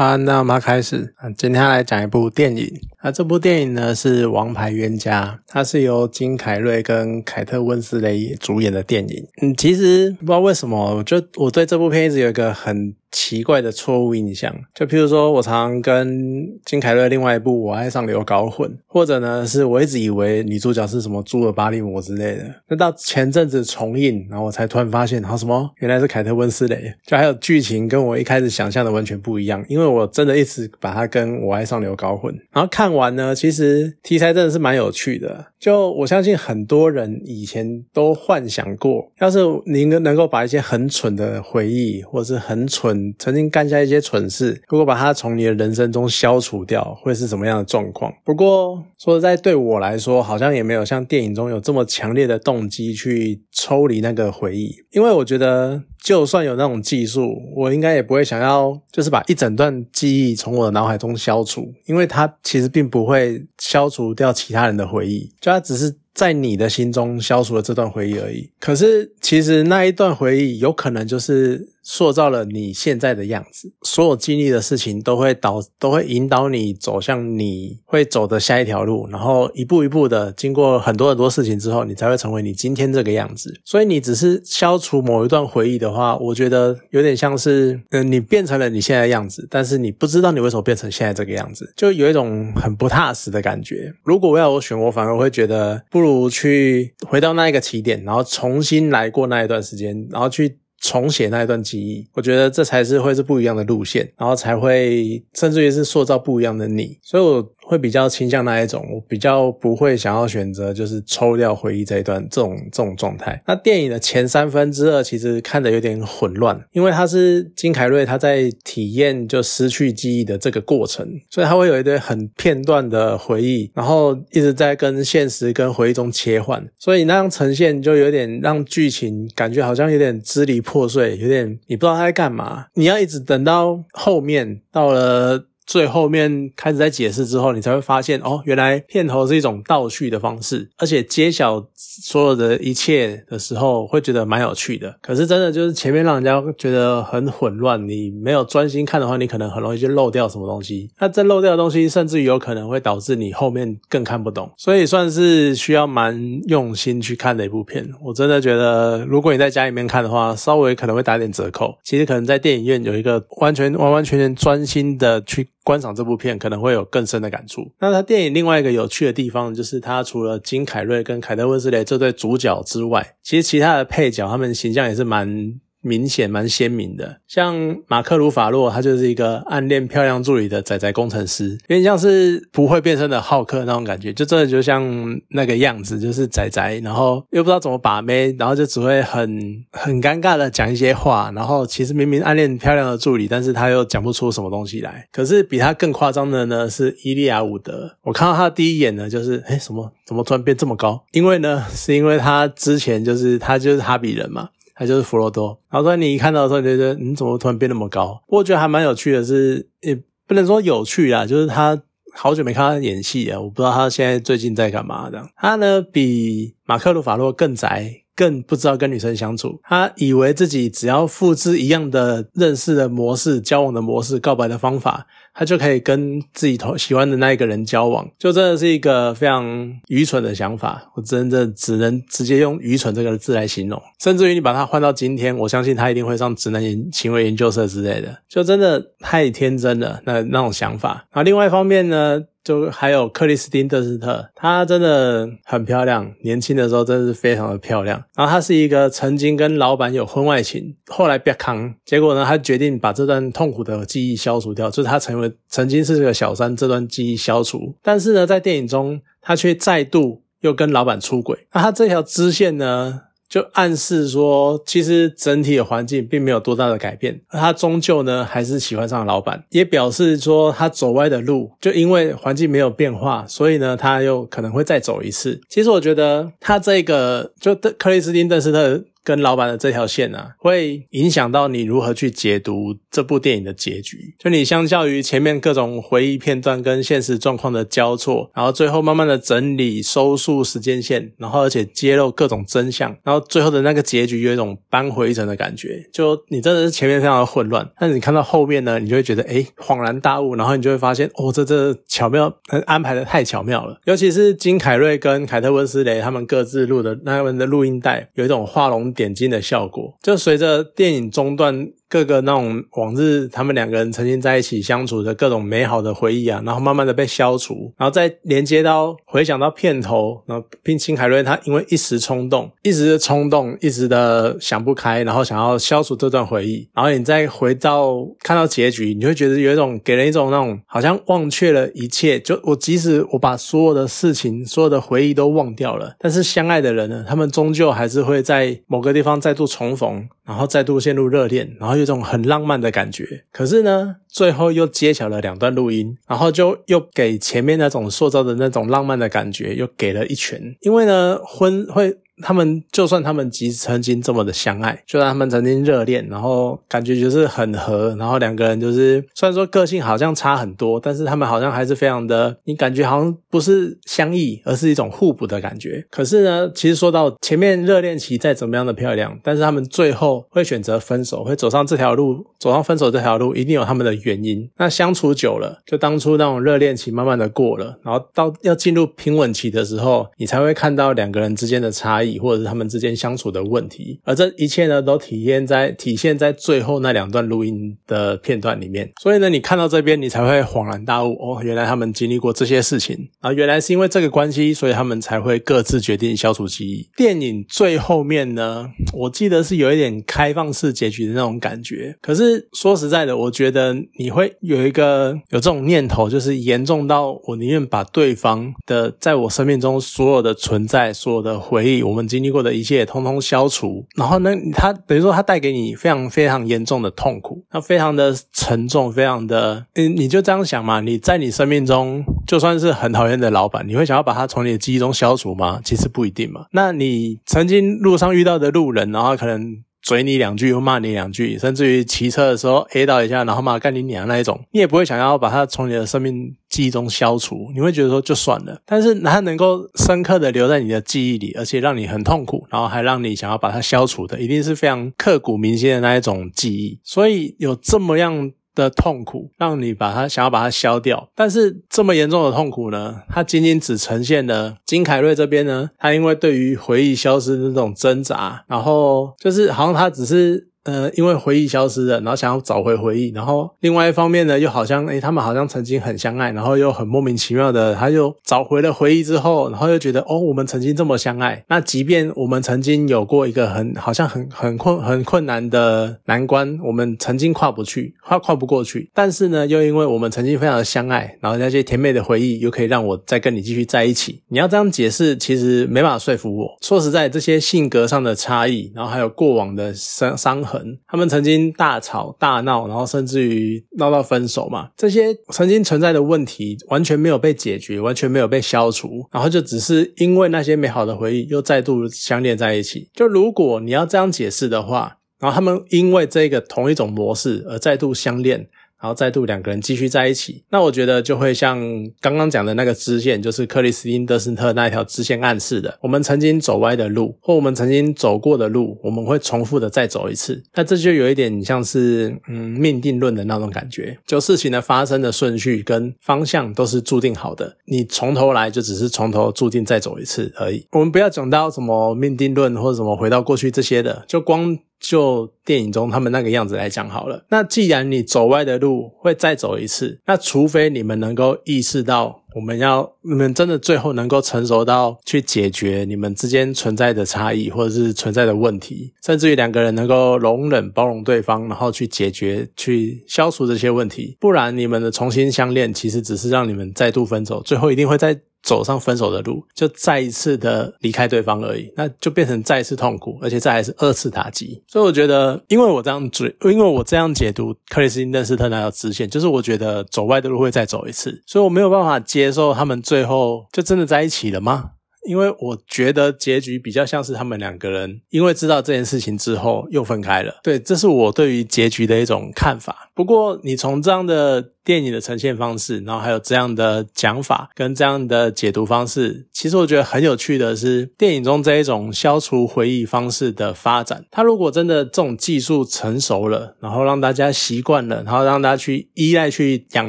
啊，那我们开始。啊，今天来讲一部电影。啊，这部电影呢是《王牌冤家》，它是由金凯瑞跟凯特温斯雷主演的电影。嗯，其实不知道为什么，我就我对这部片一直有一个很。奇怪的错误印象，就譬如说，我常常跟金凯瑞另外一部《我爱上流》搞混，或者呢，是我一直以为女主角是什么朱尔巴利摩之类的。那到前阵子重映，然后我才突然发现，好什么原来是凯特温斯雷，就还有剧情跟我一开始想象的完全不一样。因为我真的一直把它跟我爱上流搞混。然后看完呢，其实题材真的是蛮有趣的。就我相信很多人以前都幻想过，要是您能够把一些很蠢的回忆，或是很蠢。曾经干下一些蠢事，如果把它从你的人生中消除掉，会是什么样的状况？不过说实在，对我来说，好像也没有像电影中有这么强烈的动机去抽离那个回忆，因为我觉得。就算有那种技术，我应该也不会想要，就是把一整段记忆从我的脑海中消除，因为它其实并不会消除掉其他人的回忆，就它只是在你的心中消除了这段回忆而已。可是其实那一段回忆有可能就是塑造了你现在的样子，所有经历的事情都会导，都会引导你走向你会走的下一条路，然后一步一步的经过很多很多事情之后，你才会成为你今天这个样子。所以你只是消除某一段回忆的。的话，我觉得有点像是，嗯，你变成了你现在的样子，但是你不知道你为什么变成现在这个样子，就有一种很不踏实的感觉。如果我要我选，我反而会觉得不如去回到那一个起点，然后重新来过那一段时间，然后去重写那一段记忆。我觉得这才是会是不一样的路线，然后才会甚至于是塑造不一样的你。所以，我。会比较倾向那一种，我比较不会想要选择就是抽掉回忆这一段这种这种状态。那电影的前三分之二其实看的有点混乱，因为他是金凯瑞他在体验就失去记忆的这个过程，所以他会有一堆很片段的回忆，然后一直在跟现实跟回忆中切换，所以那样呈现就有点让剧情感觉好像有点支离破碎，有点你不知道他在干嘛，你要一直等到后面到了。最后面开始在解释之后，你才会发现哦，原来片头是一种倒叙的方式，而且揭晓所有的一切的时候，会觉得蛮有趣的。可是真的就是前面让人家觉得很混乱，你没有专心看的话，你可能很容易就漏掉什么东西。那这漏掉的东西，甚至于有可能会导致你后面更看不懂。所以算是需要蛮用心去看的一部片。我真的觉得，如果你在家里面看的话，稍微可能会打点折扣。其实可能在电影院有一个完全完完全全专心的去。观赏这部片可能会有更深的感触。那它电影另外一个有趣的地方，就是他除了金凯瑞跟凯特温斯雷这对主角之外，其实其他的配角他们形象也是蛮。明显蛮鲜明的，像马克·鲁法洛，他就是一个暗恋漂亮助理的仔仔工程师，有点像是不会变身的浩克那种感觉，就真的就像那个样子，就是仔仔，然后又不知道怎么把妹，然后就只会很很尴尬的讲一些话，然后其实明明暗恋漂亮的助理，但是他又讲不出什么东西来。可是比他更夸张的呢是伊利亚·伍德，我看到他的第一眼呢，就是哎什么怎么突然变这么高？因为呢是因为他之前就是他就是哈比人嘛。他就是弗罗多，然后说你一看到的时候，你觉得你怎么突然变那么高？不过我觉得还蛮有趣的，是也不能说有趣啊，就是他好久没看他演戏啊，我不知道他现在最近在干嘛。这样他呢比马克鲁法洛更宅，更不知道跟女生相处。他以为自己只要复制一样的认识的模式、交往的模式、告白的方法。他就可以跟自己同喜欢的那一个人交往，就真的是一个非常愚蠢的想法。我真的只能直接用愚蠢这个字来形容。甚至于你把它换到今天，我相信他一定会上直男研行为研究社之类的，就真的太天真了。那那种想法。然后另外一方面呢？就还有克里斯汀·德斯特，她真的很漂亮，年轻的时候真的是非常的漂亮。然后她是一个曾经跟老板有婚外情，后来别扛，结果呢，她决定把这段痛苦的记忆消除掉，就是她成为曾经是这个小三这段记忆消除。但是呢，在电影中，他却再度又跟老板出轨。那他这条支线呢？就暗示说，其实整体的环境并没有多大的改变，而他终究呢还是喜欢上了老板，也表示说他走歪的路，就因为环境没有变化，所以呢他又可能会再走一次。其实我觉得他这个就克里斯汀·邓斯特跟老板的这条线啊，会影响到你如何去解读这部电影的结局。就你相较于前面各种回忆片段跟现实状况的交错，然后最后慢慢的整理收束时间线，然后而且揭露各种真相，然后最后的那个结局有一种扳回一城的感觉。就你真的是前面非常的混乱，但是你看到后面呢，你就会觉得哎恍然大悟，然后你就会发现哦，这这巧妙安排的太巧妙了。尤其是金凯瑞跟凯特温斯雷他们各自录的那们的录音带，有一种画龙点睛的效果。就随着电影中段。各个那种往日他们两个人曾经在一起相处的各种美好的回忆啊，然后慢慢的被消除，然后再连接到回想到片头，然后并秦凯瑞他因为一时冲动，一时的冲动，一时的想不开，然后想要消除这段回忆，然后你再回到看到结局，你会觉得有一种给人一种那种好像忘却了一切，就我即使我把所有的事情、所有的回忆都忘掉了，但是相爱的人呢，他们终究还是会在某个地方再度重逢，然后再度陷入热恋，然后。有种很浪漫的感觉，可是呢，最后又揭晓了两段录音，然后就又给前面那种塑造的那种浪漫的感觉又给了一拳，因为呢，婚会。他们就算他们即曾经这么的相爱，就算他们曾经热恋，然后感觉就是很合，然后两个人就是虽然说个性好像差很多，但是他们好像还是非常的，你感觉好像不是相异，而是一种互补的感觉。可是呢，其实说到前面热恋期再怎么样的漂亮，但是他们最后会选择分手，会走上这条路，走上分手这条路，一定有他们的原因。那相处久了，就当初那种热恋期慢慢的过了，然后到要进入平稳期的时候，你才会看到两个人之间的差异。或者是他们之间相处的问题，而这一切呢，都体现在体现在最后那两段录音的片段里面。所以呢，你看到这边，你才会恍然大悟哦，原来他们经历过这些事情啊，原来是因为这个关系，所以他们才会各自决定消除记忆。电影最后面呢，我记得是有一点开放式结局的那种感觉。可是说实在的，我觉得你会有一个有这种念头，就是严重到我宁愿把对方的在我生命中所有的存在、所有的回忆，我们。经历过的一切通通消除，然后呢，他等于说他带给你非常非常严重的痛苦，那非常的沉重，非常的，嗯，你就这样想嘛？你在你生命中就算是很讨厌的老板，你会想要把他从你的记忆中消除吗？其实不一定嘛。那你曾经路上遇到的路人，然后可能。嘴你两句，又骂你两句，甚至于骑车的时候 A 到一下，然后骂干你娘那一种，你也不会想要把它从你的生命记忆中消除，你会觉得说就算了。但是它能够深刻的留在你的记忆里，而且让你很痛苦，然后还让你想要把它消除的，一定是非常刻骨铭心的那一种记忆。所以有这么样。的痛苦让你把它想要把它消掉，但是这么严重的痛苦呢？它仅仅只呈现了金凯瑞这边呢，他因为对于回忆消失的那种挣扎，然后就是好像他只是。呃，因为回忆消失了，然后想要找回回忆，然后另外一方面呢，又好像诶，他们好像曾经很相爱，然后又很莫名其妙的，他又找回了回忆之后，然后又觉得哦，我们曾经这么相爱。那即便我们曾经有过一个很好像很很困很困难的难关，我们曾经跨不去，跨跨不过去，但是呢，又因为我们曾经非常的相爱，然后那些甜美的回忆又可以让我再跟你继续在一起。你要这样解释，其实没办法说服我。说实在，这些性格上的差异，然后还有过往的伤伤。他们曾经大吵大闹，然后甚至于闹到分手嘛？这些曾经存在的问题完全没有被解决，完全没有被消除，然后就只是因为那些美好的回忆又再度相恋在一起。就如果你要这样解释的话，然后他们因为这个同一种模式而再度相恋。然后再度两个人继续在一起，那我觉得就会像刚刚讲的那个支线，就是克里斯汀·德斯特那一条支线暗示的，我们曾经走歪的路，或我们曾经走过的路，我们会重复的再走一次。那这就有一点像是嗯命定论的那种感觉，就事情的发生的顺序跟方向都是注定好的，你从头来就只是从头注定再走一次而已。我们不要讲到什么命定论或者什么回到过去这些的，就光。就电影中他们那个样子来讲好了。那既然你走歪的路会再走一次，那除非你们能够意识到，我们要你们真的最后能够成熟到去解决你们之间存在的差异或者是存在的问题，甚至于两个人能够容忍包容对方，然后去解决、去消除这些问题。不然你们的重新相恋，其实只是让你们再度分手，最后一定会在。走上分手的路，就再一次的离开对方而已，那就变成再一次痛苦，而且再还是二次打击。所以我觉得，因为我这样追，因为我这样解读克里斯汀·邓斯特那条支线，就是我觉得走歪的路会再走一次，所以我没有办法接受他们最后就真的在一起了吗？因为我觉得结局比较像是他们两个人因为知道这件事情之后又分开了。对，这是我对于结局的一种看法。不过你从这样的电影的呈现方式，然后还有这样的讲法跟这样的解读方式，其实我觉得很有趣的是，电影中这一种消除回忆方式的发展，它如果真的这种技术成熟了，然后让大家习惯了，然后让大家去依赖、去仰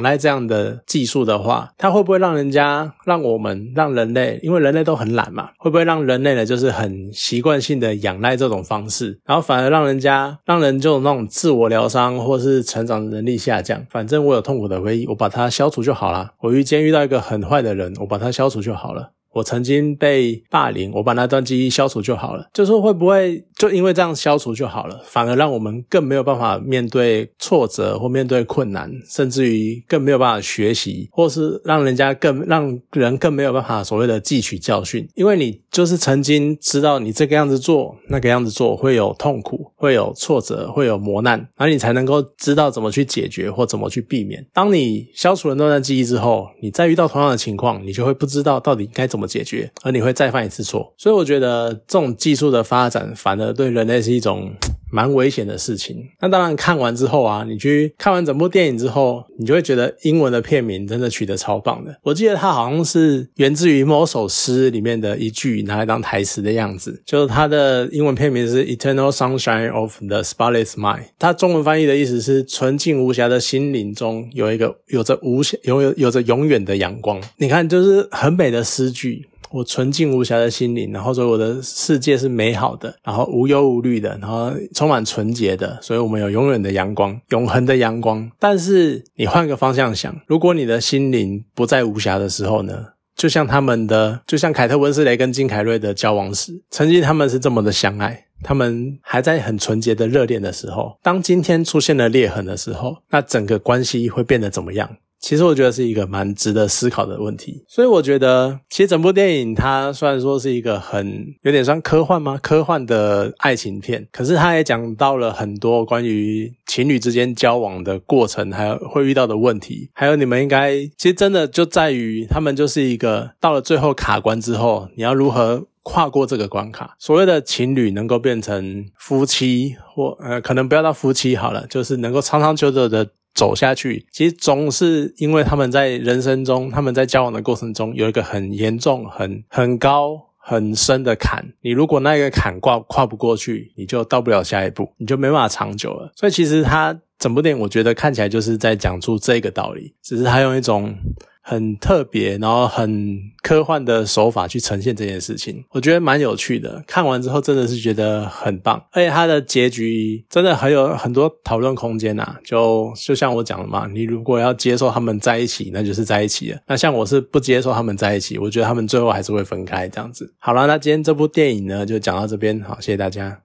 赖这样的技术的话，它会不会让人家、让我们、让人类，因为人类都很很懒嘛，会不会让人类呢，就是很习惯性的仰赖这种方式，然后反而让人家、让人就那种自我疗伤或是成长能力下降？反正我有痛苦的回忆，我把它消除就好了。我遇见遇到一个很坏的人，我把它消除就好了。我曾经被霸凌，我把那段记忆消除就好了。就说会不会就因为这样消除就好了，反而让我们更没有办法面对挫折或面对困难，甚至于更没有办法学习，或是让人家更让人更没有办法所谓的汲取教训？因为你就是曾经知道你这个样子做，那个样子做会有痛苦，会有挫折，会有磨难，然后你才能够知道怎么去解决或怎么去避免。当你消除了那段记忆之后，你再遇到同样的情况，你就会不知道到底该怎么。解决，而你会再犯一次错，所以我觉得这种技术的发展反而对人类是一种蛮危险的事情。那当然，看完之后啊，你去看完整部电影之后，你就会觉得英文的片名真的取得超棒的。我记得它好像是源自于某首诗里面的一句拿来当台词的样子，就是它的英文片名是《Eternal Sunshine of the Spotless Mind》，它中文翻译的意思是“纯净无瑕的心灵中有一个有着无限有有有着永远的阳光”。你看，就是很美的诗句。我纯净无瑕的心灵，然后说我的世界是美好的，然后无忧无虑的，然后充满纯洁的，所以我们有永远的阳光，永恒的阳光。但是你换个方向想，如果你的心灵不再无瑕的时候呢？就像他们的，就像凯特温斯雷跟金凯瑞的交往时，曾经他们是这么的相爱，他们还在很纯洁的热恋的时候，当今天出现了裂痕的时候，那整个关系会变得怎么样？其实我觉得是一个蛮值得思考的问题，所以我觉得其实整部电影它虽然说是一个很有点像科幻吗？科幻的爱情片，可是它也讲到了很多关于情侣之间交往的过程，还有会遇到的问题，还有你们应该其实真的就在于他们就是一个到了最后卡关之后，你要如何跨过这个关卡？所谓的情侣能够变成夫妻，或呃可能不要到夫妻好了，就是能够长长久久的。走下去，其实总是因为他们在人生中，他们在交往的过程中有一个很严重、很很高、很深的坎。你如果那个坎跨跨不过去，你就到不了下一步，你就没办法长久了。所以其实他整部电影，我觉得看起来就是在讲出这个道理，只是他用一种。很特别，然后很科幻的手法去呈现这件事情，我觉得蛮有趣的。看完之后真的是觉得很棒，而且它的结局真的很有很多讨论空间呐。就就像我讲的嘛，你如果要接受他们在一起，那就是在一起了。那像我是不接受他们在一起，我觉得他们最后还是会分开这样子。好了，那今天这部电影呢就讲到这边，好，谢谢大家。